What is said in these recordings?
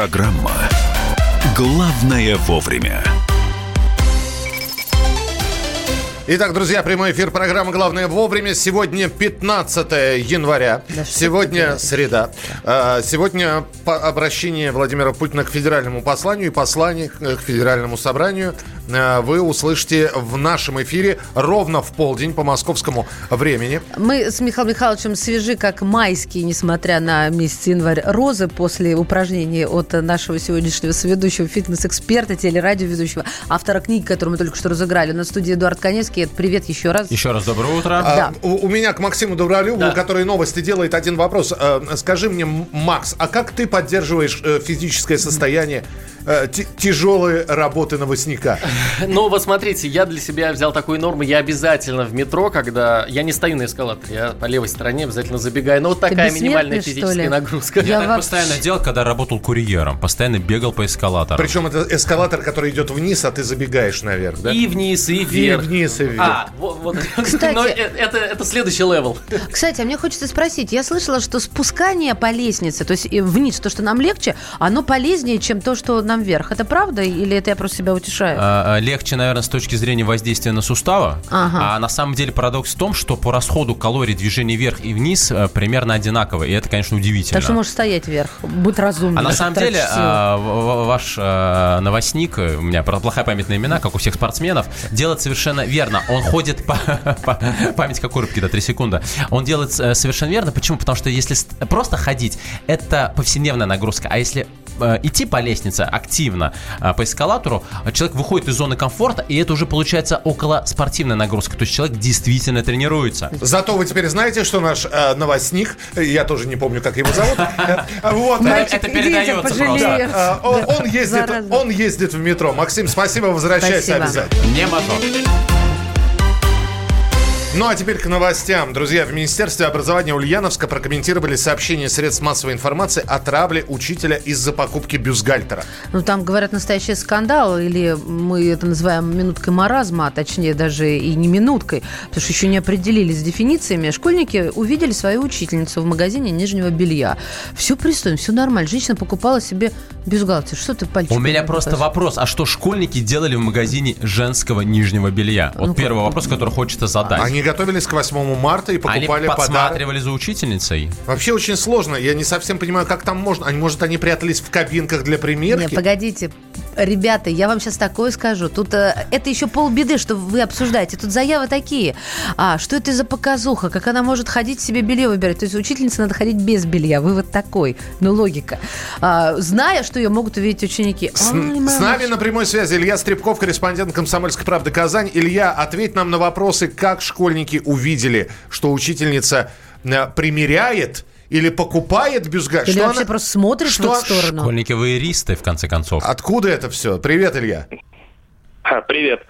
Программа «Главное вовремя». Итак, друзья, прямой эфир программы «Главное вовремя». Сегодня 15 января. Да Сегодня среда. А, сегодня обращение Владимира Путина к федеральному посланию и послание к федеральному собранию вы услышите в нашем эфире ровно в полдень по московскому времени. Мы с Михаилом Михайловичем свежи, как майские, несмотря на месяц январь, розы после упражнений от нашего сегодняшнего соведущего, фитнес-эксперта, телерадиоведущего, автора книги, которую мы только что разыграли. На студии Эдуард Конецкий привет еще раз. Еще раз доброе утро. А, да. у, у меня к Максиму Добролюбову, да. который новости делает, один вопрос. А, скажи мне, Макс, а как ты поддерживаешь э, физическое состояние э, тяжелой работы новостника? Ну, вот смотрите, я для себя взял такую норму. Я обязательно в метро, когда... Я не стою на эскалаторе, я по левой стороне обязательно забегаю. Ну, вот такая минимальная физическая нагрузка. Я, я так постоянно делал, когда работал курьером. Постоянно бегал по эскалатору. Причем это эскалатор, который идет вниз, а ты забегаешь наверх, да? И вниз, и вверх. И вниз, и вверх. А, вот, вот. Кстати, Но это, это следующий level. Кстати, а мне хочется спросить. Я слышала, что спускание по лестнице, то есть вниз, то, что нам легче, оно полезнее, чем то, что нам вверх. Это правда или это я просто себя утешаю? А, а, легче, наверное, с точки зрения воздействия на суставы. Ага. А на самом деле парадокс в том, что по расходу калорий движения вверх и вниз э, примерно одинаково. И это, конечно, удивительно. Так что можешь стоять вверх. Будь разумным. А на самом деле а, ваш а, новостник, у меня плохая память на имена, как у всех спортсменов, делает совершенно верно. Он ходит по, память как у рыбки, да, 3 секунды. Он делает э, совершенно верно. Почему? Потому что если просто ходить, это повседневная нагрузка. А если Э, идти по лестнице активно э, по эскалатору, человек выходит из зоны комфорта, и это уже получается около спортивная нагрузка. То есть человек действительно тренируется. Зато вы теперь знаете, что наш э, новостник, я тоже не помню, как его зовут, вот, это передается просто. Он ездит, он ездит в метро. Максим, спасибо, возвращайся обязательно. Не мотор. Ну а теперь к новостям. Друзья, в Министерстве образования Ульяновска прокомментировали сообщение средств массовой информации о травле учителя из-за покупки бюстгальтера. Ну там, говорят, настоящий скандал, или мы это называем минуткой маразма, а точнее даже и не минуткой, потому что еще не определились с дефинициями. Школьники увидели свою учительницу в магазине нижнего белья. Все пристойно, все нормально. Женщина покупала себе бюстгальтер. Что ты пальчиком? У меня просто вопрос, а что школьники делали в магазине женского нижнего белья? Вот ну, первый как... вопрос, который хочется задать. Они готовились к 8 марта и покупали они подсматривали подарок. за учительницей. Вообще очень сложно. Я не совсем понимаю, как там можно. Они, может, они прятались в кабинках для примерки? Не, погодите. Ребята, я вам сейчас такое скажу. Тут э, это еще полбеды, что вы обсуждаете. Тут заявы такие. А, что это за показуха? Как она может ходить себе белье выбирать? То есть учительнице надо ходить без белья. Вывод такой. Ну, логика. А, зная, что ее могут увидеть ученики. С, Ой, с нами на прямой связи Илья Стребков, корреспондент «Комсомольской правды» Казань. Илья, ответь нам на вопросы, как школьники увидели, что учительница э, примеряет или покупает бюстгальтер. Или что вообще она... просто смотрит что... в эту сторону. Школьники воеристы, в конце концов. Откуда это все? Привет, Илья. Привет.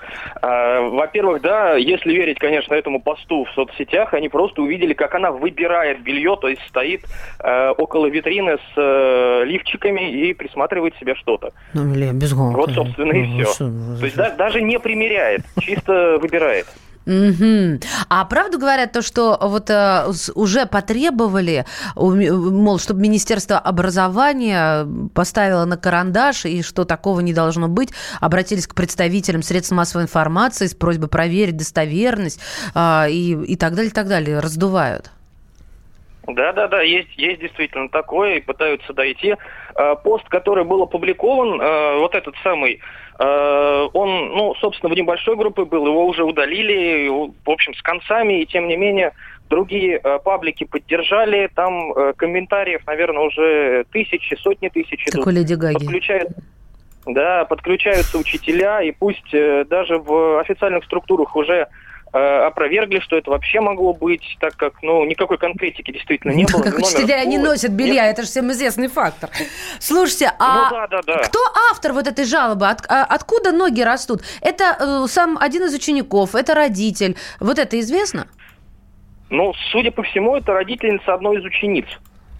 А, во-первых, да, если верить, конечно, этому посту в соцсетях, они просто увидели, как она выбирает белье, то есть стоит э, около витрины с э, лифчиками и присматривает себе что-то. Ну, или без Вот, собственно, и ну, все. То есть да, даже не примеряет, чисто выбирает. Угу. А правду говорят то, что вот э, уже потребовали, мол, чтобы Министерство образования поставило на карандаш, и что такого не должно быть, обратились к представителям средств массовой информации с просьбой проверить достоверность э, и, и так далее, и так далее, раздувают. Да, да, да, есть, есть действительно такое, и пытаются дойти. Э, пост, который был опубликован, э, вот этот самый, он, ну, собственно, в небольшой группе был, его уже удалили, в общем, с концами, и тем не менее другие паблики поддержали, там комментариев, наверное, уже тысячи, сотни тысяч идут. Такой Леди Гаги. Подключают, да, подключаются учителя, и пусть даже в официальных структурах уже Э, опровергли, что это вообще могло быть, так как, ну, никакой конкретики действительно не было. Как учителя не носят белья, это же всем известный фактор. Слушайте, а ну, кто автор вот этой жалобы? А, откуда ноги растут? Это э, сам один из учеников, это родитель. Вот это известно? Ну, судя по всему, это родительница одной из учениц.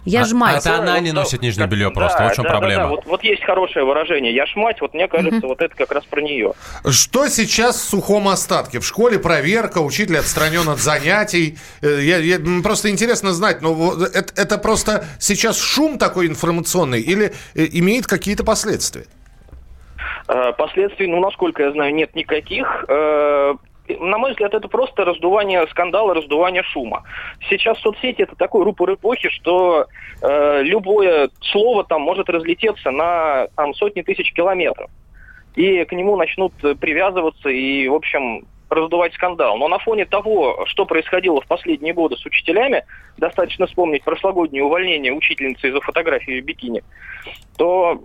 Я а, ж мать. Это она не носит нижнее белье просто. Да, вот в чем да, проблема. Да, да. Вот, вот есть хорошее выражение. Я ж мать, вот мне кажется, mm-hmm. вот это как раз про нее. Что сейчас в сухом остатке? В школе проверка, учитель отстранен от занятий. Э, я, я, просто интересно знать, но это, это просто сейчас шум такой информационный или э, имеет какие-то последствия? Э, последствий, ну, насколько я знаю, нет никаких на мой взгляд, это просто раздувание скандала, раздувание шума. Сейчас соцсети это такой рупор эпохи, что э, любое слово там может разлететься на там, сотни тысяч километров. И к нему начнут привязываться и, в общем, раздувать скандал. Но на фоне того, что происходило в последние годы с учителями, достаточно вспомнить прошлогоднее увольнение учительницы из-за фотографии в бикини, то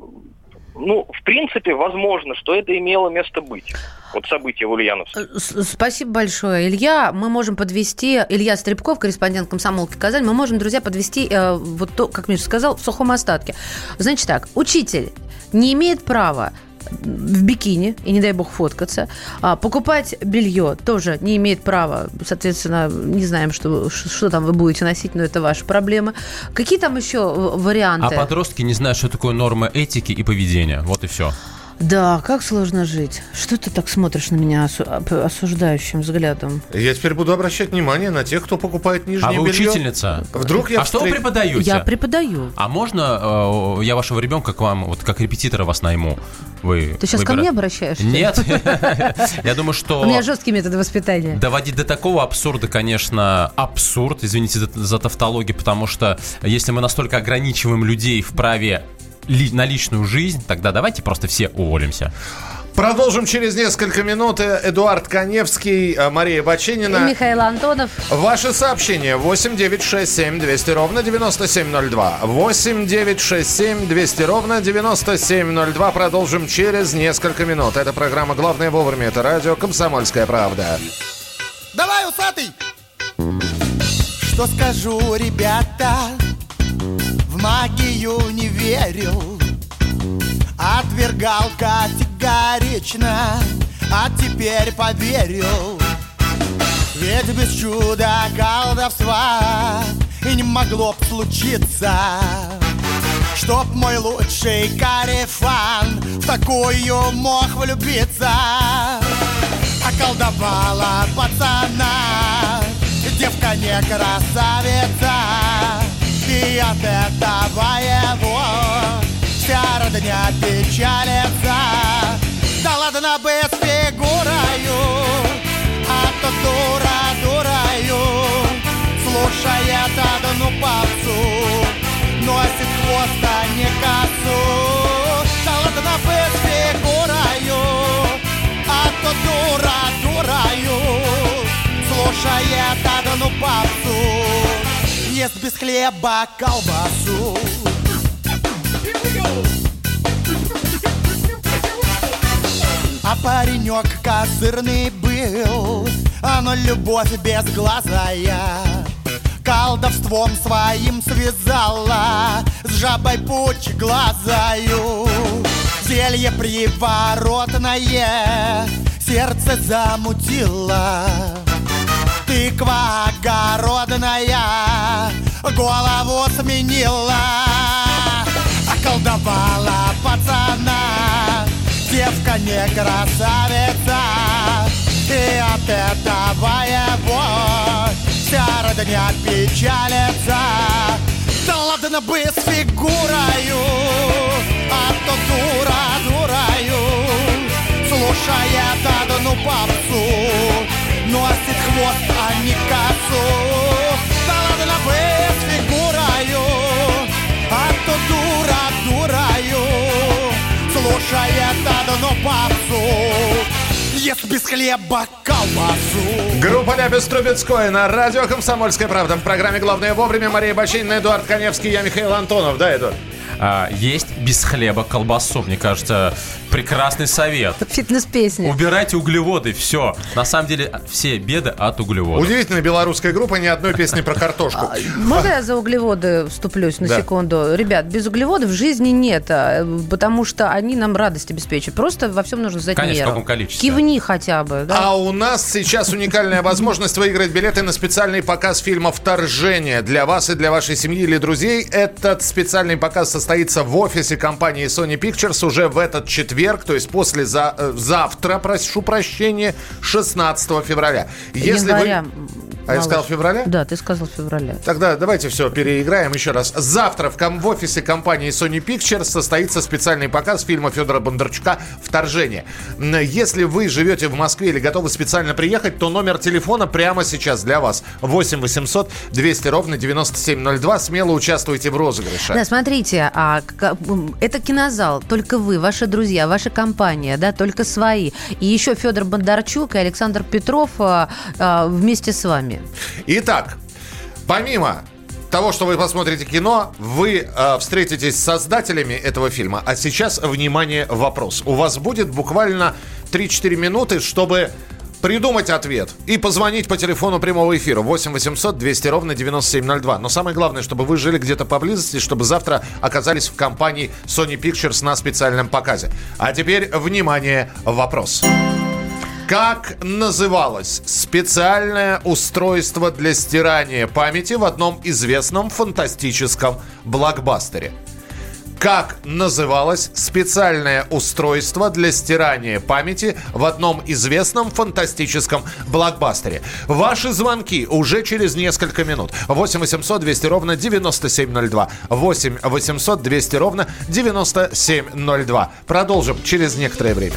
ну, в принципе, возможно, что это имело место быть. Вот событие в Ульяновске. Э, спасибо большое, Илья. Мы можем подвести... Илья Стребков, корреспондент комсомолки Казань. Мы можем, друзья, подвести э, вот то, как Миша сказал, в сухом остатке. Значит так, учитель не имеет права в бикини, и не дай бог фоткаться. А, покупать белье тоже не имеет права. Соответственно, не знаем, что, что там вы будете носить, но это ваша проблема. Какие там еще варианты? А подростки не знают, что такое норма этики и поведения. Вот и все. Да, как сложно жить. Что ты так смотришь на меня осуждающим взглядом? Я теперь буду обращать внимание на тех, кто покупает нижнее белье. А вы белье. учительница? Вдруг я А встр... что вы преподаете? Я преподаю. А можно э, я вашего ребенка к вам, вот как репетитора вас найму? Вы Ты сейчас выбира... ко мне обращаешься? Нет. Я думаю, что... У меня жесткие методы воспитания. Доводить до такого абсурда, конечно, абсурд, извините за тавтологию, потому что если мы настолько ограничиваем людей в праве ли, на личную жизнь, тогда давайте просто все уволимся. Продолжим через несколько минут. Эдуард Коневский, э, Мария Бачинина. И Михаил Антонов. Ваши сообщения 8 9 6 7 200 ровно 9702. 8 9 6 7 200 ровно 9702. Продолжим через несколько минут. Это программа «Главное вовремя». Это радио «Комсомольская правда». Давай, усатый! Что скажу, ребята? Магию не верил Отвергал категорично А теперь поверил Ведь без чуда колдовства И не могло б случиться Чтоб мой лучший карифан В такую мог влюбиться. Околдовала пацана Девка не красавица И от этого его Вся родня печалится Да ладно бы с фигурою. А то дура дурою. Слушает одну попсу. Носит хвост, а не косу. Да ладно бы с фигурою. А то дура дурою. Слушает одну попсу Ест без хлеба колбасу. А паренек козырный был, а но любовь безглазая Колдовством своим связала С жабой путь глазаю. Зелье приворотное Сердце замутило Тыква огородная Голову сменила Околдовала пацана. Девка не красавица И от этого его Вся родня печалится. Да ладно бы с фигурою А то дура дураю. Слушает одну попсу Носит хвост, а не косу Да ладно с фигурою а то дура дураю Слушает одну попсу Ест без хлеба колбасу Группа Ляпис Трубецкой на радио «Комсомольская правда». В программе «Главное вовремя» Мария Бочинина, Эдуард Коневский, я Михаил Антонов. Да, Эдуард? А, есть без хлеба колбасу. Мне кажется, прекрасный совет. Фитнес-песня. Убирайте углеводы, все. На самом деле, все беды от углеводов. Удивительно, белорусская группа, ни одной песни про картошку. А, можно я за углеводы вступлюсь на секунду? Ребят, без углеводов жизни нет, а, потому что они нам радость обеспечивают. Просто во всем нужно знать Конечно, в меру. каком количестве. Кивни хотя бы. А у нас сейчас уникальная возможность выиграть билеты на специальный показ фильма «Вторжение» для вас и для вашей семьи или друзей. Этот специальный показ состоится в офисе компании Sony Pictures уже в этот четверг, то есть после за, завтра, прошу прощения, 16 февраля. Если Января, вы... А я малыш. сказал февраля? Да, ты сказал февраля. Тогда давайте все переиграем еще раз. Завтра в, ком- в офисе компании Sony Pictures состоится специальный показ фильма Федора Бондарчука «Вторжение». Если вы живете в Москве или готовы специально приехать, то номер телефона прямо сейчас для вас. 8 800 200 ровно 9702. Смело участвуйте в розыгрыше. Да, смотрите, а, м, это кинозал, только вы, ваши друзья, ваша компания, да, только свои. И еще Федор Бондарчук и Александр Петров а, а, вместе с вами. Итак, помимо того, что вы посмотрите кино, вы э, встретитесь с создателями этого фильма. А сейчас, внимание, вопрос. У вас будет буквально 3-4 минуты, чтобы придумать ответ и позвонить по телефону прямого эфира 8 800 200 ровно 9702. Но самое главное, чтобы вы жили где-то поблизости, чтобы завтра оказались в компании Sony Pictures на специальном показе. А теперь, внимание, вопрос. Как называлось специальное устройство для стирания памяти в одном известном фантастическом блокбастере? Как называлось специальное устройство для стирания памяти в одном известном фантастическом блокбастере? Ваши звонки уже через несколько минут. 8 800 200 ровно 9702. 8 800 200 ровно 9702. Продолжим через некоторое время.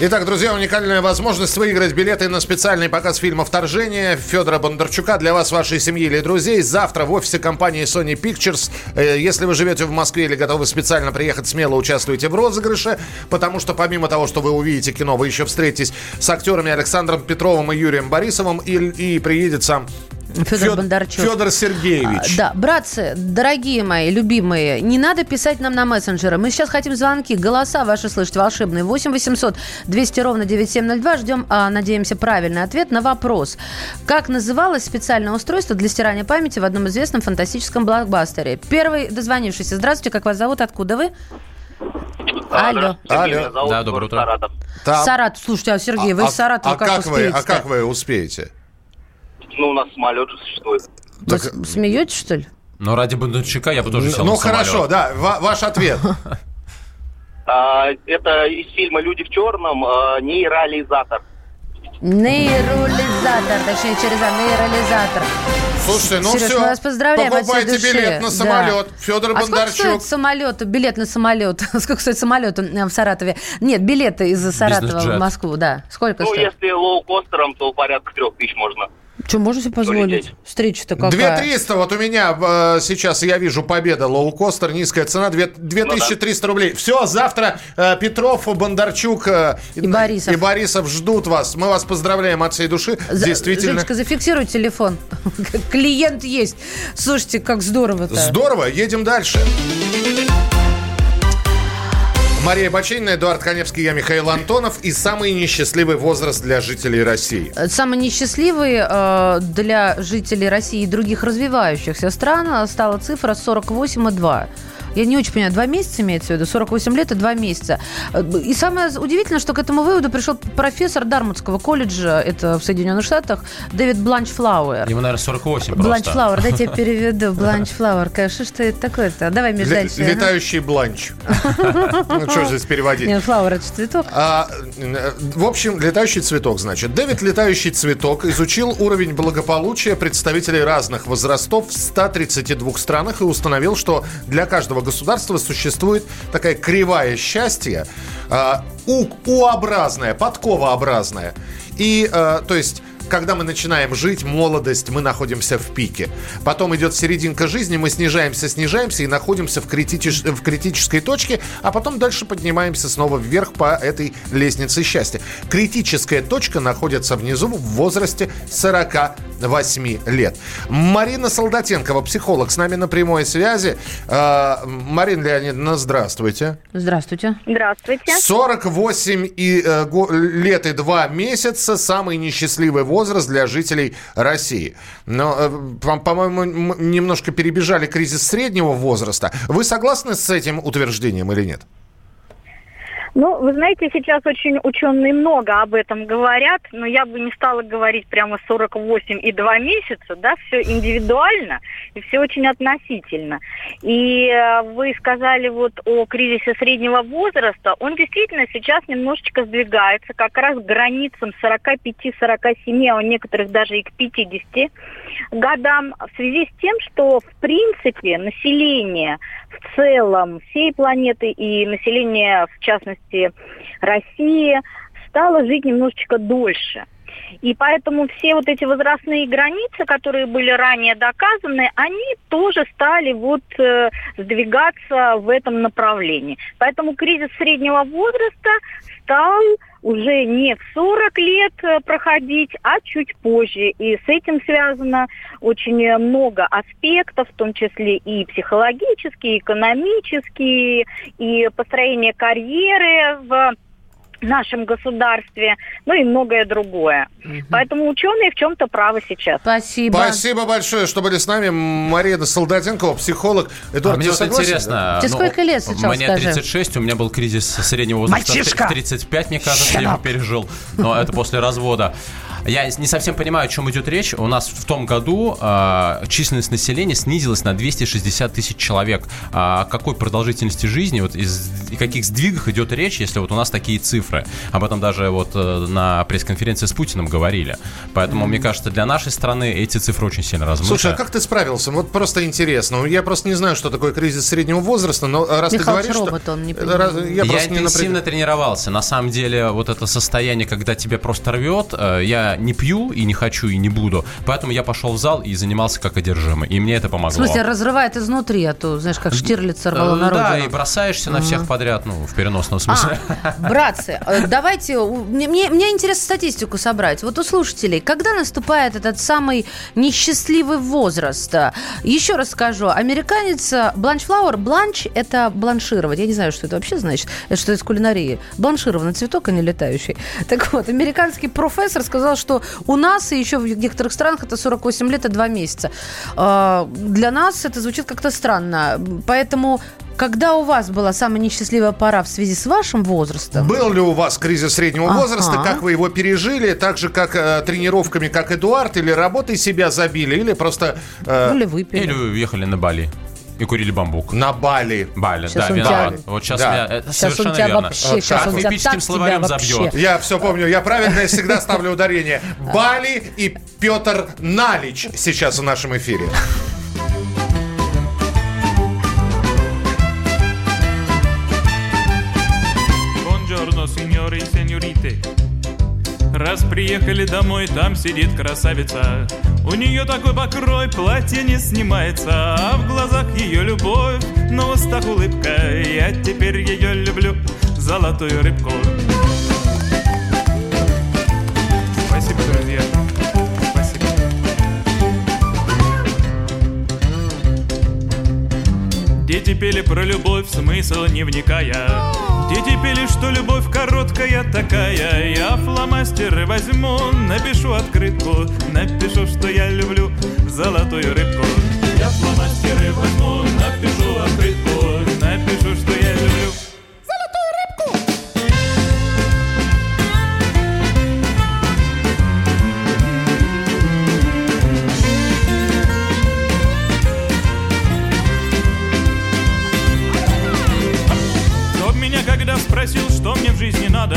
Итак, друзья, уникальная возможность выиграть билеты на специальный показ фильма «Вторжение» Федора Бондарчука для вас, вашей семьи или друзей. Завтра в офисе компании Sony Pictures. Э, Если вы живете в Москве или готовы специально приехать, смело участвуйте в розыгрыше, потому что помимо того, что вы увидите кино, вы еще встретитесь с актерами Александром Петровым и Юрием Борисовым и, и приедет сам Федор Бондарчук. Федор Сергеевич. А, Да, братцы, дорогие мои, любимые, не надо писать нам на мессенджеры. Мы сейчас хотим звонки, голоса ваши слышать волшебные. 8 800 200 ровно 9702. Ждем, а, надеемся, правильный ответ на вопрос. Как называлось специальное устройство для стирания памяти в одном известном фантастическом блокбастере? Первый дозвонившийся. Здравствуйте, как вас зовут? Откуда вы? Алло. Алло. Да, доброе утро. Саратов. Там- Саратов. Слушайте, а Сергей, вы а, из Саратова а как, как вы, успеете? а как вы успеете? Ну, у нас самолет же существует. Вы с- смеетесь, что ли? Но ради Бондарчука я бы тоже сел Ну на самолет. хорошо, да, ва- ваш ответ. А, это из фильма «Люди в черном» а, нейрализатор. Нейролизатор, точнее, через А, нейролизатор. Слушайте, ну Сереж, все. мы вас поздравляем от всей Покупайте души. билет на Да. самолет. Федор а сколько Бондарчук. стоит самолет, билет на самолет? Сколько стоит самолет э, в Саратове? Нет, билеты из Саратова в. Москву, да. Сколько ну, стоит? если лоукостером, то порядка трех тысяч можно. Что, можно себе позволить? Встреча-то какая? 2300, вот у меня э, сейчас, я вижу, победа, лоукостер, низкая цена, 2, 2300 ну, да. рублей. Все, завтра э, Петров, Бондарчук э, и, Борисов. и Борисов ждут вас. Мы вас поздравляем от всей души. За, Действительно. Женечка, зафиксируй телефон. Клиент есть. Слушайте, как здорово-то. Здорово, едем дальше. Мария Бачинина, Эдуард Коневский, я Михаил Антонов. И самый несчастливый возраст для жителей России. Самый несчастливый э, для жителей России и других развивающихся стран стала цифра 48,2. Я не очень понимаю, два месяца имеется в виду? 48 лет и два месяца. И самое удивительное, что к этому выводу пришел профессор Дармутского колледжа, это в Соединенных Штатах, Дэвид Бланч Флауэр. Ему, наверное, 48 Бланч Флауэр, дайте я переведу. Бланч Флауэр. Конечно, что это такое-то? Давай, Миш, дальше. Летающий бланч. Ну, что здесь переводить? Нет, flower – это цветок. А, в общем, летающий цветок, значит. Дэвид Летающий цветок изучил уровень благополучия представителей разных возрастов в 132 странах и установил, что для каждого государства существует такая кривая счастья, э, У-образная, подковообразная. И, э, то есть когда мы начинаем жить, молодость, мы находимся в пике. Потом идет серединка жизни, мы снижаемся, снижаемся и находимся в, критич... в критической точке, а потом дальше поднимаемся снова вверх по этой лестнице счастья. Критическая точка находится внизу в возрасте 48 лет. Марина Солдатенкова, психолог, с нами на прямой связи. Э, Марина Леонидовна, здравствуйте. Здравствуйте. Здравствуйте. 48 и, э, лет и 2 месяца, самый несчастливый возраст возраст для жителей России. Но, э, по-моему, немножко перебежали кризис среднего возраста. Вы согласны с этим утверждением или нет? Ну, вы знаете, сейчас очень ученые много об этом говорят, но я бы не стала говорить прямо 48 и 2 месяца, да, все индивидуально и все очень относительно. И э, вы сказали вот о кризисе среднего возраста, он действительно сейчас немножечко сдвигается как раз к границам 45-47, а у некоторых даже и к 50 годам, в связи с тем, что в принципе население в целом всей планеты и население, в частности, России, стало жить немножечко дольше. И поэтому все вот эти возрастные границы, которые были ранее доказаны, они тоже стали вот э, сдвигаться в этом направлении. Поэтому кризис среднего возраста стал уже не в 40 лет э, проходить, а чуть позже. И с этим связано очень много аспектов, в том числе и психологические, и экономические, и построение карьеры в нашем государстве, ну и многое другое. Угу. Поэтому ученые в чем-то правы сейчас. Спасибо. Спасибо большое, что были с нами. Мария Солдатенкова, психолог. Эдуард, а мне вот интересно. Тебе ну, сколько лет сейчас, Мне скажи? 36, у меня был кризис среднего возраста. Мальчишка! 35, мне кажется, я его пережил. Но это после развода. Я не совсем понимаю, о чем идет речь. У нас в том году э, численность населения снизилась на 260 тысяч человек. А о какой продолжительности жизни, вот из и каких сдвигах идет речь, если вот у нас такие цифры? Об этом даже вот э, на пресс-конференции с Путиным говорили. Поэтому, mm-hmm. мне кажется, для нашей страны эти цифры очень сильно размыты. Слушай, а как ты справился? Вот просто интересно. Я просто не знаю, что такое кризис среднего возраста, но раз Михаил ты говоришь, робот, что... он не раз, я, я интенсивно напряг... тренировался. На самом деле, вот это состояние, когда тебя просто рвет, э, я не пью и не хочу, и не буду. Поэтому я пошел в зал и занимался как одержимый. И мне это помогло. В смысле, разрывает изнутри, а то, знаешь, как Штирлиц сорвало э, на Да, и бросаешься на всех подряд, ну, в переносном смысле. А, братцы, э, давайте, мне, мне, мне интересно статистику собрать. Вот у слушателей, когда наступает этот самый несчастливый возраст? Еще раз скажу, американец Бланч Флауэр, бланч – это бланшировать. Я не знаю, что это вообще значит. Это что из кулинарии. Бланшированный цветок, а не летающий. Так вот, американский профессор сказал, что у нас и еще в некоторых странах это 48 лет и 2 месяца. А, для нас это звучит как-то странно. Поэтому когда у вас была самая несчастливая пора в связи с вашим возрастом? Был ли у вас кризис среднего ага. возраста? Как вы его пережили? Так же, как э, тренировками, как Эдуард? Или работой себя забили? Или просто... Э... Или выпили? Или уехали на Бали и курили бамбук. На Бали. Бали, сейчас да, виноват. Тебя... Вот сейчас да. я, это сейчас совершенно он тебя верно. Вообще, вот сейчас он тебя словарем забьет. Я все помню, я правильно всегда ставлю ударение. Бали и Петр Налич сейчас в нашем эфире. Раз приехали домой, там сидит красавица. У нее такой покрой, платье не снимается, а в глазах ее любовь, на устах улыбка. Я теперь ее люблю, золотую рыбку. Дети пели про любовь, смысл не вникая. Дети пели, что любовь короткая такая Я фломастеры возьму, напишу открытку Напишу, что я люблю золотую рыбку Я фломастеры возьму, напишу открытку Напишу, что я люблю спросил, что мне в жизни надо.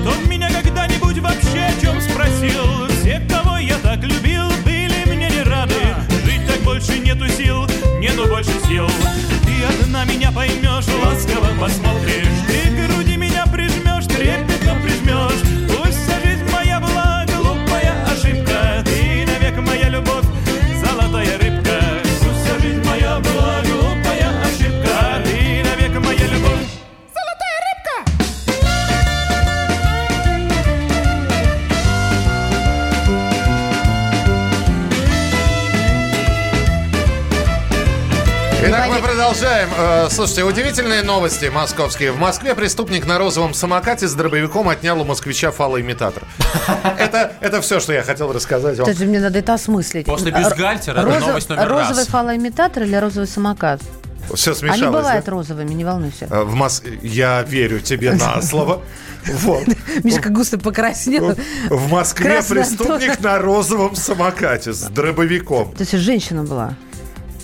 Кто меня когда-нибудь вообще о чем спросил? Все, кого я так любил, были мне не рады. Жить так больше нету сил, нету больше сил. Ты одна меня поймешь, ласково посмотришь продолжаем. Э, Слушайте, удивительные новости московские. В Москве преступник на розовом самокате с дробовиком отнял у москвича фалоимитатор. Это, это все, что я хотел рассказать вам. Кстати, мне надо это осмыслить. После бюстгальтера это Розов- новость номер раз. Розовый фалоимитатор или розовый самокат? Все смешалось. Они да? бывают розовыми, не волнуйся. Э, В Мос... Я верю тебе на слово. Вот. Мишка густо покраснел. В Москве Красная преступник на розовом самокате с дробовиком. То есть женщина была.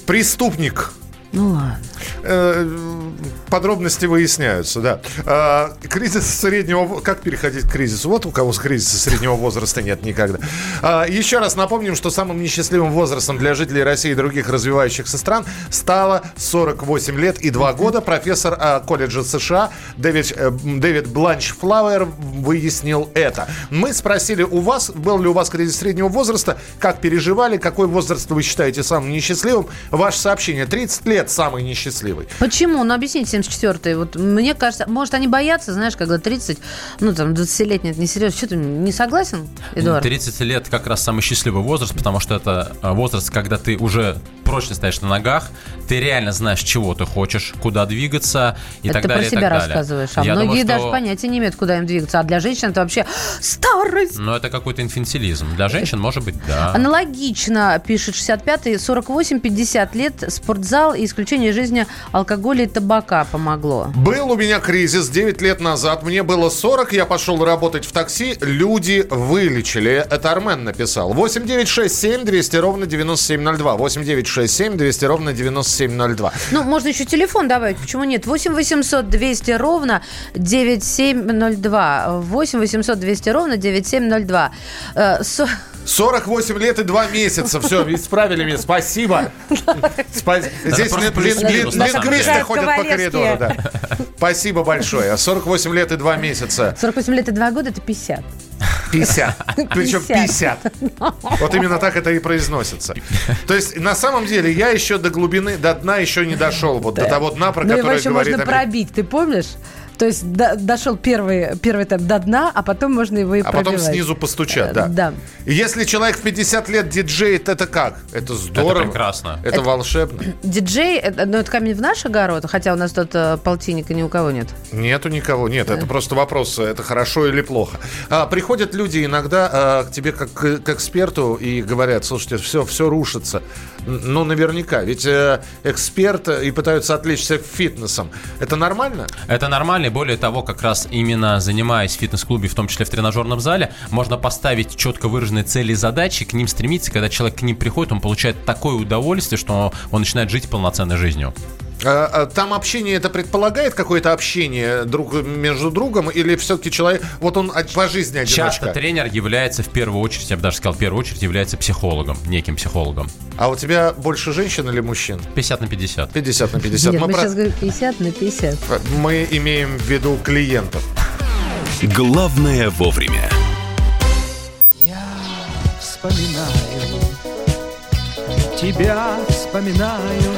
Преступник. Ну ладно. Подробности выясняются, да. А, Кризис среднего... Как переходить к кризису? Вот у кого с кризиса среднего возраста нет никогда. А, Еще раз напомним, что самым несчастливым возрастом для жителей России и других развивающихся стран стало 48 лет и 2 года. Профессор а, колледжа США Дэвид, э, Дэвид Бланч Флауэр выяснил это. Мы спросили у вас, был ли у вас кризис среднего возраста, как переживали, какой возраст вы считаете самым несчастливым. Ваше сообщение 30 лет самый несчастливый. Почему? Ну, объясните, 74-й. Вот мне кажется, может, они боятся, знаешь, когда 30, ну, там, 20-летний, это несерьезно. Что ты не согласен, Эдуард? 30 лет как раз самый счастливый возраст, потому что это э, возраст, когда ты уже прочно стоишь на ногах, ты реально знаешь, чего ты хочешь, куда двигаться и это так далее. про и себя рассказываешь. А Я многие думаю, что- даже понятия не имеют, куда им двигаться. А для женщин это вообще старость. Ну, это какой-то инфантилизм. Для женщин, может быть, да. Аналогично, пишет 65-й, 48-50 лет, спортзал и исключение жизни алкоголя и табака помогло. Был у меня кризис 9 лет назад. Мне было 40, я пошел работать в такси. Люди вылечили. Это Армен написал. 8967 200 ровно 9702. 8967 200 ровно 9702. Ну, можно еще телефон добавить, почему нет? 8 800 200 ровно 9702. 8 800 200 ровно 9702. Э, со- 48 лет и 2 месяца. Все, исправили меня. Спасибо. Спа- Здесь лингвисты ходят по коридору. да. Спасибо большое. 48 лет и 2 месяца. 48 лет и 2 года это 50. 50. Причем 50. 50. Вот именно так это и произносится. То есть, на самом деле, я еще до глубины, до дна еще не дошел. Вот до того дна, про Ну, его который еще говорит можно пробить, ты помнишь? То есть до- дошел первый, первый этап до дна, а потом можно его и А потом снизу постучат, да. Да. И Если человек в 50 лет диджеет, это как? Это здорово. Это прекрасно. Это, волшебно. Диджей, это, ну, это камень в наш огород, хотя у нас тут э, полтинника ни у кого нет. Нету никого. Нет, это просто вопрос, это хорошо или плохо. А, приходят люди иногда а, к тебе как к эксперту и говорят, слушайте, все, все рушится. Ну, наверняка. Ведь э, эксперт и пытаются отвлечься фитнесом. Это нормально? Это нормально, более того, как раз именно занимаясь в фитнес-клубе, в том числе в тренажерном зале, можно поставить четко выраженные цели и задачи, к ним стремиться. Когда человек к ним приходит, он получает такое удовольствие, что он начинает жить полноценной жизнью. А, а, Там общение это предполагает какое-то общение друг между другом или все-таки человек, вот он по жизни одиночка? Часто тренер является в первую очередь, я бы даже сказал, в первую очередь является психологом, неким психологом. А у тебя больше женщин или мужчин? 50 на 50. 50 на 50. Нет, Мы мы про- сейчас говорим 50 на 50. Мы имеем в виду клиентов. Главное вовремя. вспоминаю, тебя вспоминаю.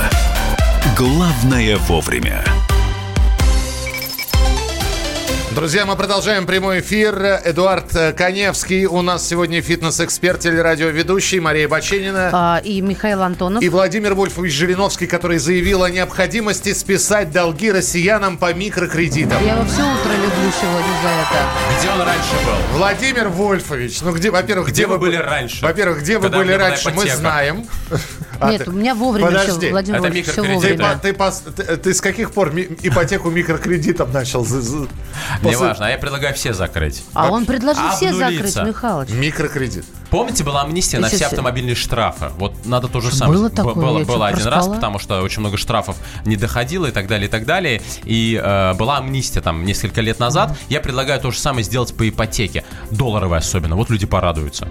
«Главное вовремя». Друзья, мы продолжаем прямой эфир. Эдуард э, Коневский у нас сегодня фитнес-эксперт, телерадиоведущий, Мария Баченина. А, и Михаил Антонов. И Владимир Вольфович Жириновский, который заявил о необходимости списать долги россиянам по микрокредитам. Я его все утро люблю сегодня за это. Где он раньше был? Владимир Вольфович, ну где, во-первых, Где где, вы были раньше? Во-первых, где вы были раньше, мы ипотека? Знаем. Нет, у меня вовремя Подожди. все, Владимир Это все. Ты, вовремя. ты пос- ты- ты с каких пор ми- ипотеку микрокредитом начал? после- Неважно, а я предлагаю все закрыть. А он предложил все закрыть, Михалыч. Микрокредит. Помните, была амнистия на все автомобильные штрафы? Вот надо то же самое. Было такое? Было, было один раз, потому что очень много штрафов не доходило и так далее, и так далее. И э, была амнистия там несколько лет назад. Я предлагаю то же самое сделать по ипотеке. Долларовой особенно. Вот люди порадуются.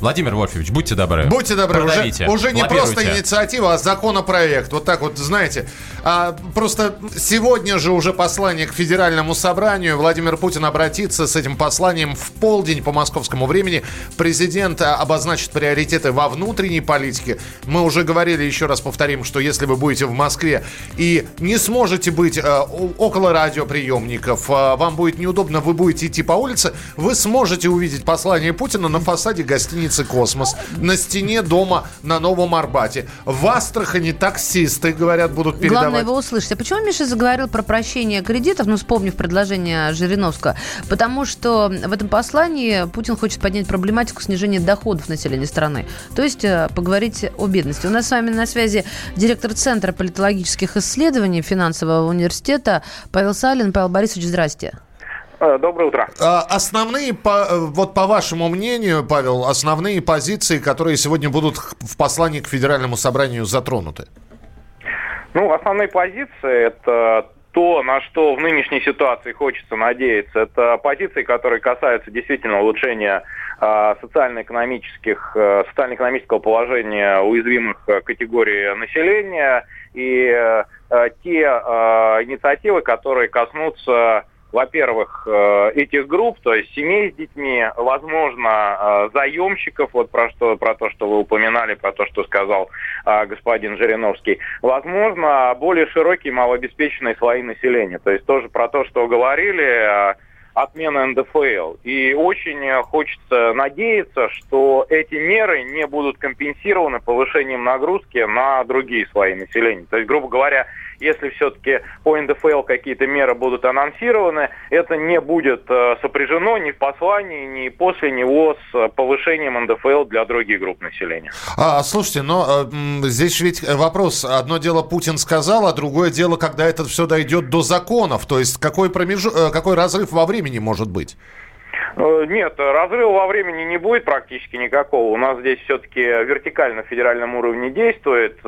Владимир Вольфович, будьте добры. Будьте добры, уже, Продавите, уже не просто инициатива, а законопроект. Вот так вот, знаете. А, просто сегодня же уже послание к Федеральному собранию. Владимир Путин обратится с этим посланием в полдень по московскому времени. Президент а, обозначит приоритеты во внутренней политике. Мы уже говорили, еще раз повторим, что если вы будете в Москве и не сможете быть а, около радиоприемников, а, вам будет неудобно, вы будете идти по улице, вы сможете увидеть послание Путина на фасаде гостиницы «Космос», на стене дома на Новом Арбате. В Астрахани таксисты, говорят, будут передавать. Главное его услышать. А почему Миша заговорил про прощение кредитов, ну, вспомнив предложение Жириновского? Потому что в этом послании Путин хочет поднять проблематику снижения доходов населения страны. То есть э, поговорить о бедности. У нас с вами на связи директор Центра политологических исследований финансового университета Павел Салин. Павел Борисович, здрасте. Э, Доброе утро. А, Основные, по- э, вот по вашему мнению, Павел, основные позиции, которые сегодня будут в послании к Федеральному собранию затронуты? Ну, основные позиции это то, на что в нынешней ситуации хочется надеяться, это позиции, которые касаются действительно улучшения э, социально-экономических, э, социально-экономического положения уязвимых э, категорий населения и э, э, те э, инициативы, которые коснутся во-первых, э, этих групп, то есть семей с детьми, возможно, э, заемщиков, вот про что про то, что вы упоминали, про то, что сказал э, господин Жириновский, возможно, более широкие малообеспеченные слои населения, то есть тоже про то, что говорили. отмена НДФЛ. И очень хочется надеяться, что эти меры не будут компенсированы повышением нагрузки на другие слои населения. То есть, грубо говоря, если все-таки по НДФЛ какие-то меры будут анонсированы, это не будет э, сопряжено ни в послании, ни после него с э, повышением НДФЛ для других групп населения. А, слушайте, но э, здесь ведь вопрос. Одно дело Путин сказал, а другое дело, когда это все дойдет до законов. То есть какой, промежу... э, какой разрыв во времени может быть? Э, Нет, разрыва во времени не будет практически никакого. У нас здесь все-таки вертикально в федеральном уровне действует.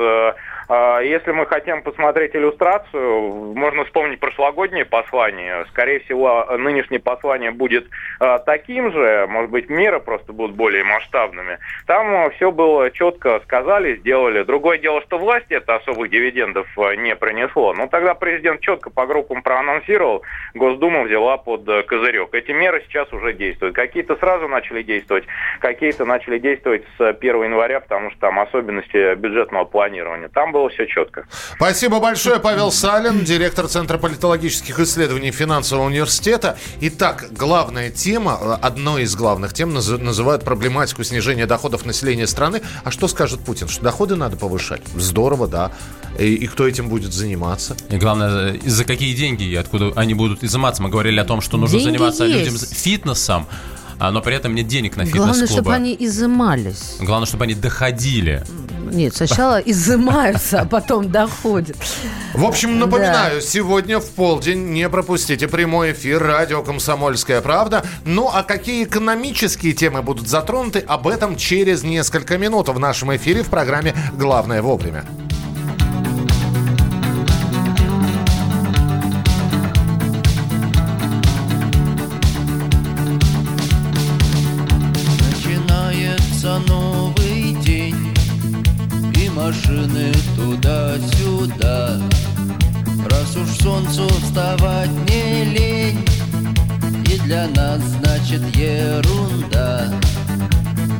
Э, э, Если мы хотим посмотреть иллюстрацию, можно вспомнить прошлогоднее послание. Скорее всего, нынешнее послание будет э, таким же, может быть, меры просто будут более масштабными. Там все было четко сказали, сделали. Другое дело, что власти это особых дивидендов э, не принесло. Но тогда президент четко по группам проанонсировал, Госдума взяла под э, козырек. Эти меры сейчас уже действуют. Какие-то сразу начали действовать, какие-то начали действовать с 1 января, потому что там особенности бюджетного планирования. Там было все четко. Спасибо большое, Павел Салин, директор Центра политологических исследований финансового университета. Итак, главная тема, одной из главных тем называют проблематику снижения доходов населения страны. А что скажет Путин? Что доходы надо повышать? Здорово, да. И, и кто этим будет заниматься? И главное, за какие деньги и откуда они будут изыматься? Мы говорили о том, что нужно деньги заниматься есть. людям фитнесом а, но при этом нет денег на фитнес-клубы. Главное, чтобы они изымались. Главное, чтобы они доходили. Нет, сначала изымаются, а потом доходят. В общем, напоминаю, сегодня в полдень не пропустите прямой эфир радио «Комсомольская правда». Ну, а какие экономические темы будут затронуты, об этом через несколько минут в нашем эфире в программе «Главное вовремя». Туда-сюда Раз уж солнцу вставать не лень И для нас значит ерунда.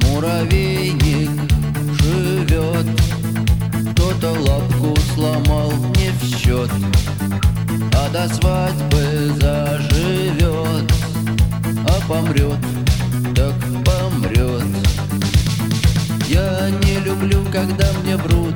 Муравейник живет Кто-то лапку сломал не в счет А до свадьбы заживет А помрет, так помрет. Я не люблю, когда мне врут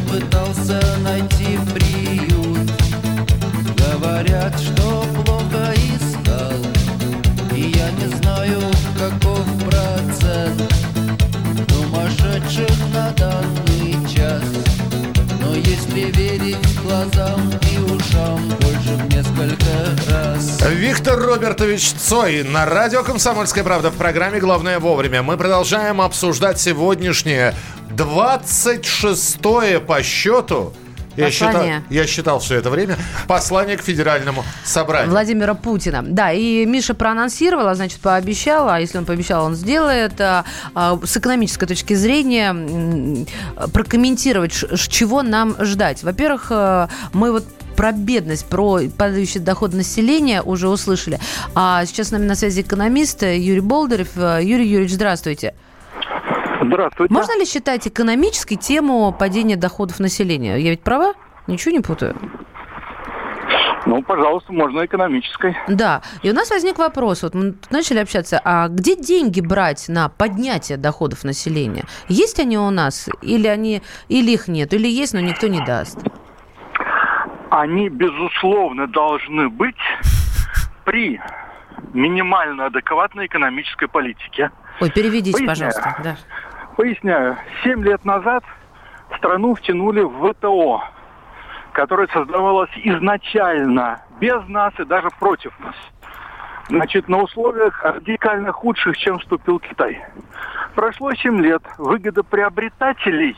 пытался найти приют. Говорят, что плохо искал И я не знаю, каков процент. Сумасшедших на данный час. Но если верить глазам и ушам больше в несколько раз. Робертович Цой на радио «Комсомольская правда» в программе «Главное вовремя». Мы продолжаем обсуждать сегодняшнее 26-е по счету я считал, я считал все это время послание к федеральному собранию. Владимира Путина. Да, и Миша проанонсировала, значит, пообещала, а если он пообещал, он сделает. А, а, с экономической точки зрения прокомментировать, чего нам ждать. Во-первых, э, мы вот про бедность, про падающий доход населения уже услышали. А сейчас с нами на связи экономист Юрий Болдырев. Юрий Юрьевич, здравствуйте. Здравствуйте. Можно ли считать экономической тему падения доходов населения? Я ведь права? Ничего не путаю? Ну, пожалуйста, можно экономической. Да. И у нас возник вопрос. Вот мы начали общаться. А где деньги брать на поднятие доходов населения? Есть они у нас? Или, они, или их нет? Или есть, но никто не даст? они, безусловно, должны быть при минимально адекватной экономической политике. Ой, переведите, Поясняю. пожалуйста. Да. Поясняю. Семь лет назад страну втянули в ВТО, которое создавалось изначально без нас и даже против нас. Значит, на условиях радикально худших, чем вступил Китай. Прошло семь лет. Выгодоприобретателей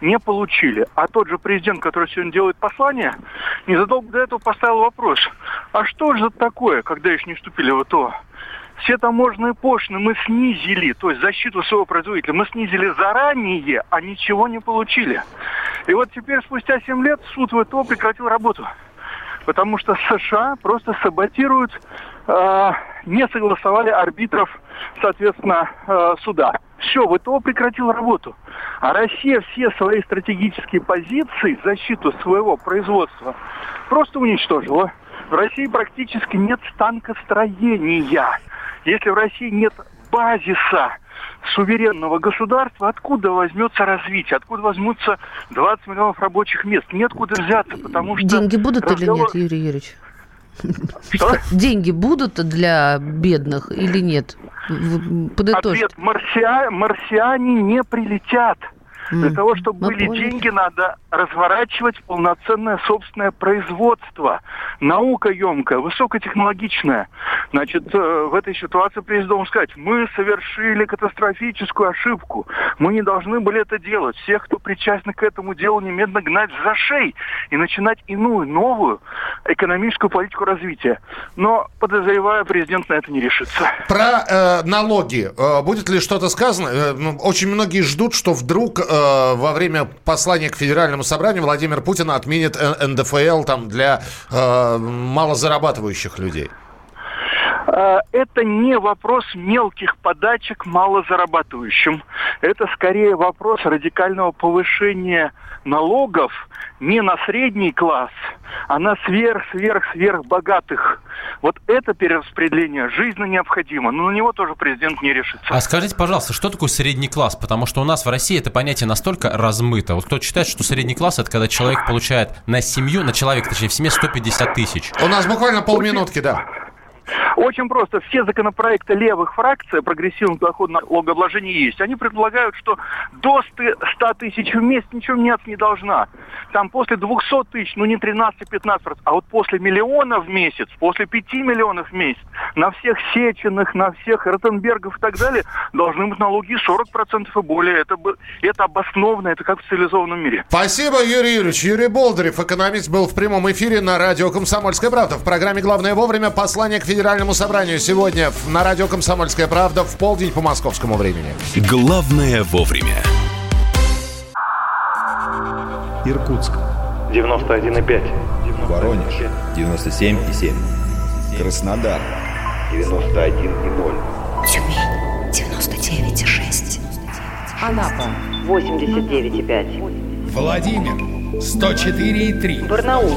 не получили. А тот же президент, который сегодня делает послание, незадолго до этого поставил вопрос, а что же такое, когда еще не вступили в ТО? Все таможенные пошлины мы снизили, то есть защиту своего производителя мы снизили заранее, а ничего не получили. И вот теперь, спустя 7 лет, суд ВТО прекратил работу. Потому что США просто саботируют, э, не согласовали арбитров, соответственно, э, суда. Все, ВТО прекратил работу. А Россия все свои стратегические позиции, защиту своего производства, просто уничтожила. В России практически нет станкостроения. Если в России нет базиса суверенного государства, откуда возьмется развитие, откуда возьмутся 20 миллионов рабочих мест? Неоткуда взяться, потому что... Деньги будут разговор... или нет, Юрий Юрьевич? Что? Деньги будут для бедных или нет? Ответ, марсиа... марсиане не прилетят. Для того, чтобы Мы были поняли. деньги, надо разворачивать полноценное собственное производство. Наука емкая, высокотехнологичная. Значит, э, в этой ситуации президент сказать, мы совершили катастрофическую ошибку. Мы не должны были это делать. Всех, кто причастен к этому делу, немедленно гнать за шеи и начинать иную, новую экономическую политику развития. Но, подозреваю, президент на это не решится. Про э, налоги. Э, будет ли что-то сказано? Э, ну, очень многие ждут, что вдруг э, во время послания к Федеральному собранию Владимир Путин отменит НДФЛ там, для э, малозарабатывающих людей. Э, Это не вопрос мелких подачек малозарабатывающим. Это скорее вопрос радикального повышения налогов не на средний класс, а на сверх-сверх-сверх богатых. Вот это перераспределение жизненно необходимо, но на него тоже президент не решится. А скажите, пожалуйста, что такое средний класс? Потому что у нас в России это понятие настолько размыто. Вот кто считает, что средний класс это когда человек получает на семью, на человека, точнее, в семье 150 тысяч. У нас буквально полминутки, да. Очень просто. Все законопроекты левых фракций о прогрессивном доходном налогообложении есть. Они предлагают, что до 100 тысяч в месяц ничего меняться не должна. Там после 200 тысяч, ну не 13-15%, а вот после миллиона в месяц, после 5 миллионов в месяц, на всех Сеченых, на всех Ротенбергов и так далее должны быть налоги 40% и более. Это, это обоснованно, это как в цивилизованном мире. Спасибо, Юрий Юрьевич. Юрий Болдырев, экономист, был в прямом эфире на радио «Комсомольская правда». В программе «Главное вовремя» послание к Федеральному собранию сегодня в- на радио «Комсомольская правда» в полдень по московскому времени. Главное вовремя. Иркутск. 91,5. Воронеж. 97,7. Краснодар. 91,0. Тюмень 99,6. Анапа 89,5. Владимир. 104,3. Барнаул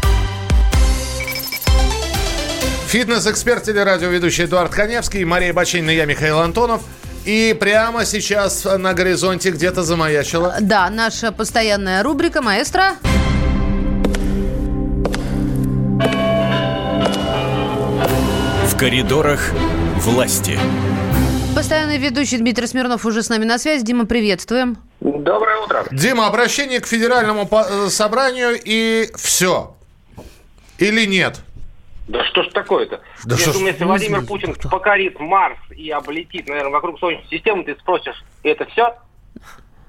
Фитнес-эксперт телерадиоведущий Эдуард Коневский, Мария Бачинина, я Михаил Антонов. И прямо сейчас на горизонте где-то замаячила. Да, наша постоянная рубрика «Маэстро». В коридорах власти. Постоянный ведущий Дмитрий Смирнов уже с нами на связи. Дима, приветствуем. Доброе утро. Дима, обращение к Федеральному э, собранию и все. Или нет? Да что ж такое-то? Да Я что ж- думаю, если Владимир Путин покорит Марс и облетит, наверное, вокруг Солнечной системы, ты спросишь, это все?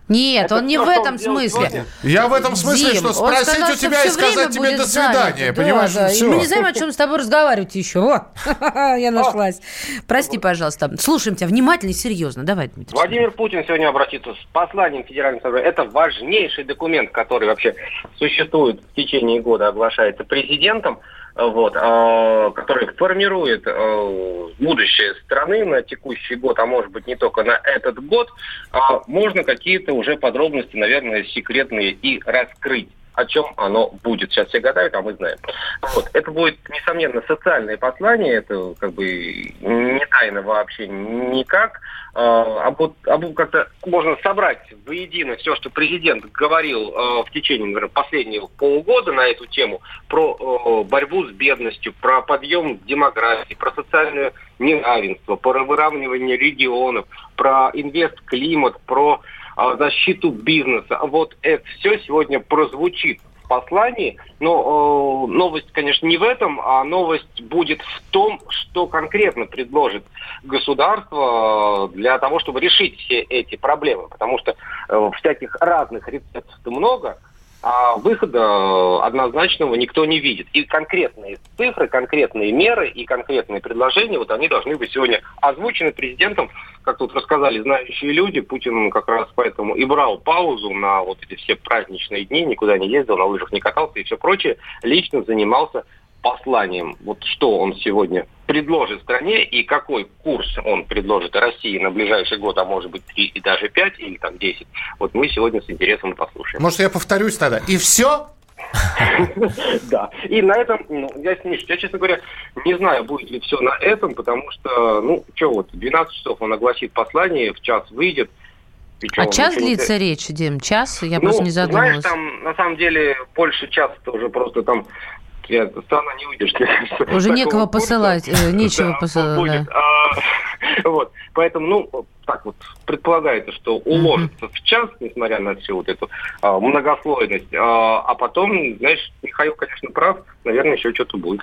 Нет, Это он не в этом смысле. сегодня? Я в этом смысле, Дим, что спросить сказал, у тебя и сказать тебе до свидания, занят. Да, понимаешь? да, и Всё. мы не знаем, о чем с тобой разговаривать еще. О, я нашлась. Прости, пожалуйста. Слушаем тебя внимательно и серьезно. Давай, Дмитрий. Владимир Путин сегодня обратится с посланием к Федеральному собранию. Это важнейший документ, который вообще существует в течение года, оглашается президентом, вот, э, который формирует э, будущее страны на текущий год, а может быть не только на этот год. А можно какие-то уже подробности, наверное, секретные и раскрыть. О чем оно будет. Сейчас все гадают, а мы знаем. Вот. Это будет, несомненно, социальное послание, это как бы не тайна вообще никак. А, об, об, как-то можно собрать воедино все, что президент говорил э, в течение, наверное, последнего полугода на эту тему, про борьбу с бедностью, про подъем демографии, про социальное неравенство, про выравнивание регионов, про инвест-климат, про защиту бизнеса. Вот это все сегодня прозвучит в послании, но э, новость, конечно, не в этом, а новость будет в том, что конкретно предложит государство для того, чтобы решить все эти проблемы. Потому что э, всяких разных рецептов много, а выхода однозначного никто не видит. И конкретные цифры, конкретные меры и конкретные предложения, вот они должны быть сегодня озвучены президентом, как тут рассказали знающие люди. Путин как раз поэтому и брал паузу на вот эти все праздничные дни, никуда не ездил, на лыжах не катался и все прочее. Лично занимался посланием, вот что он сегодня предложит стране и какой курс он предложит России на ближайший год, а может быть три и даже пять или там десять. Вот мы сегодня с интересом послушаем. Может, я повторюсь тогда. И все? Да. И на этом, ну, я, Миш, я, честно говоря, не знаю, будет ли все на этом, потому что, ну, что вот, 12 часов он огласит послание, в час выйдет. А час длится речь, Дим? Час? Я просто не задумалась. Знаешь, там, на самом деле, больше часа уже просто там страна не выдержит. Уже некого посылать, э, нечего посылать. А, вот, поэтому, ну, так вот предполагается, что уложится в час, несмотря на всю вот эту а, многослойность. А, а потом, знаешь, Михаил, конечно, прав, наверное, еще что-то будет.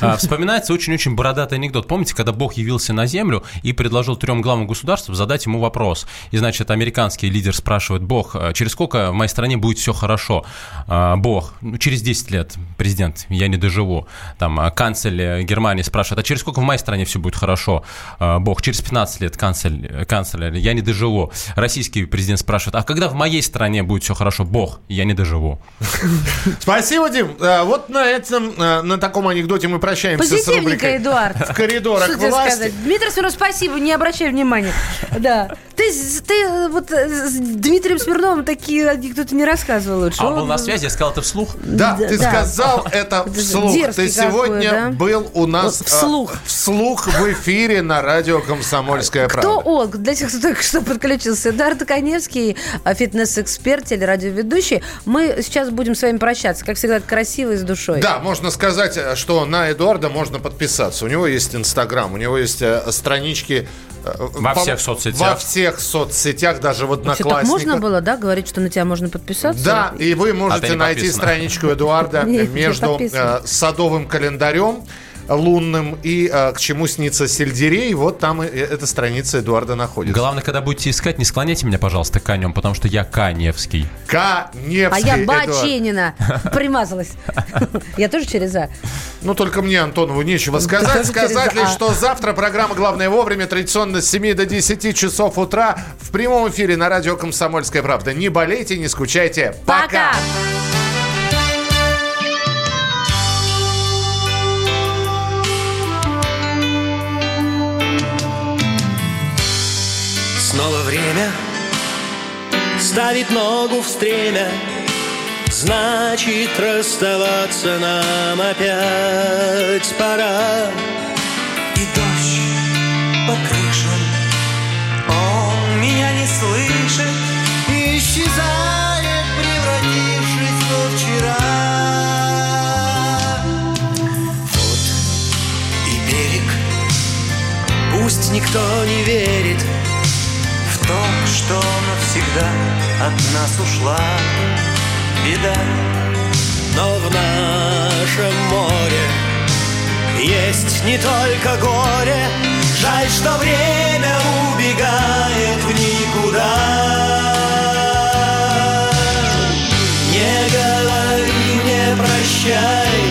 А, вспоминается очень-очень бородатый анекдот. Помните, когда Бог явился на землю и предложил трем главам государств задать ему вопрос. И, значит, американский лидер спрашивает, Бог, а через сколько в моей стране будет все хорошо? А, Бог, ну, через 10 лет, президент, я не доживу. Там канцлер Германии спрашивает, а через сколько в моей стране все будет хорошо? Бог, через 15 лет канцлер, канцлер я не доживу. Российский президент спрашивает, а когда в моей стране будет все хорошо? Бог, я не доживу. Спасибо, Дим. Вот на этом, на таком анекдоте мы прощаемся с рубрикой Эдуард. В коридорах Что власти. сказать? Дмитрий Смирнов, спасибо, не обращай внимания. Да. Ты, ты вот с Дмитрием Смирновым такие анекдоты не рассказывал лучше. А он был на связи, я сказал это вслух? Да, ты да. сказал это вслух. Дерзкий Ты сегодня какой, да? был у нас Вот вслух. а, вслух в эфире на радио «Комсомольская Кто правда». Для тех, кто только что подключился. Эдуард Коневский, а, фитнес-эксперт, телерадиоведущий. Мы сейчас будем с вами прощаться, как всегда, красиво и с душой. Да, можно сказать, что на Эдуарда можно подписаться. У него есть Инстаграм, у него есть э, странички э, Во по- всех соцсетях. Во всех соцсетях, даже в Что, так Одноклассниках. можно было, да, говорить, что на тебя можно подписаться? Да, и вы А можете не найти страничку Эдуарда между э, садовым календарем лунным и э, к чему снится сельдерей. Вот там и, эта страница Эдуарда находится. Главное, когда будете искать, не склоняйте меня, пожалуйста, к конем, потому что я Каневский. Каневский А я. Баченина примазалась. Я тоже через А. Ну, только мне, Антонову, нечего сказать. Сказать лишь, «а». что завтра программа «Главное вовремя» традиционно с 7 до 10 часов утра в прямом эфире на радио «Комсомольская правда». Не болейте, не скучайте. Пока! Снова ставить ногу в стремя Значит, расставаться нам опять пора. И дождь по крышам Он меня не слышит И исчезает, превратившись во вчера. Вот и берег Пусть никто не верит В то, что навсегда от нас ушла Беда. Но в нашем море Есть не только горе. Жаль, что время убегает в никуда. Не говори мне прощай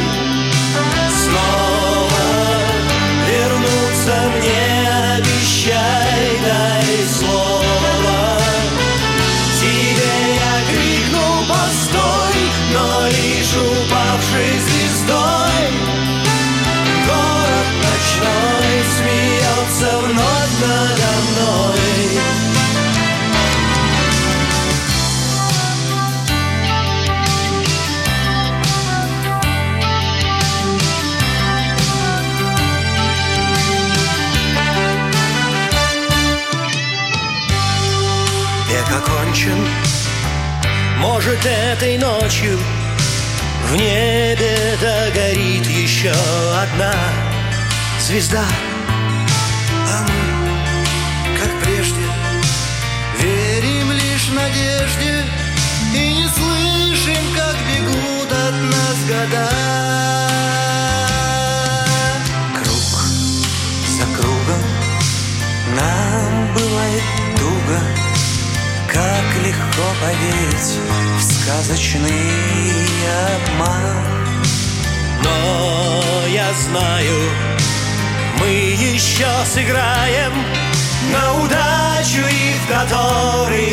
этой ночью. В небе догорит еще одна звезда. А мы, как прежде, верим лишь надежде И не слышим, как бегут от нас года. Круг за кругом нам бывает туго Как легко поверить в сказочный обман. Но я знаю, мы еще сыграем На удачу и в который